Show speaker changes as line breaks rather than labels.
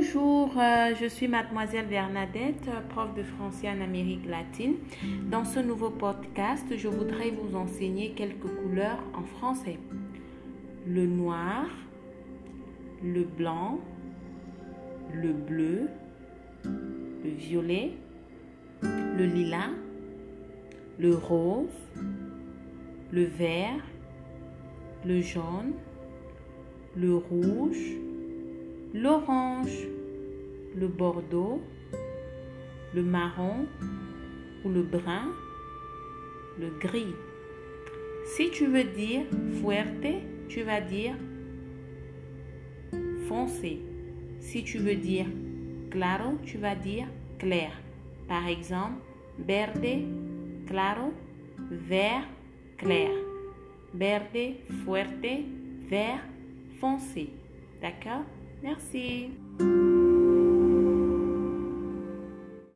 Bonjour, euh, je suis mademoiselle Bernadette, prof de français en Amérique latine. Dans ce nouveau podcast, je voudrais vous enseigner quelques couleurs en français. Le noir, le blanc, le bleu, le violet, le lilas, le rose, le vert, le jaune, le rouge, l'orange, le bordeaux, le marron ou le brun, le gris. Si tu veux dire fuerte, tu vas dire foncé. Si tu veux dire claro, tu vas dire clair. Par exemple, verde, claro, vert, clair. Verde, fuerte, vert, foncé. D'accord? Merci.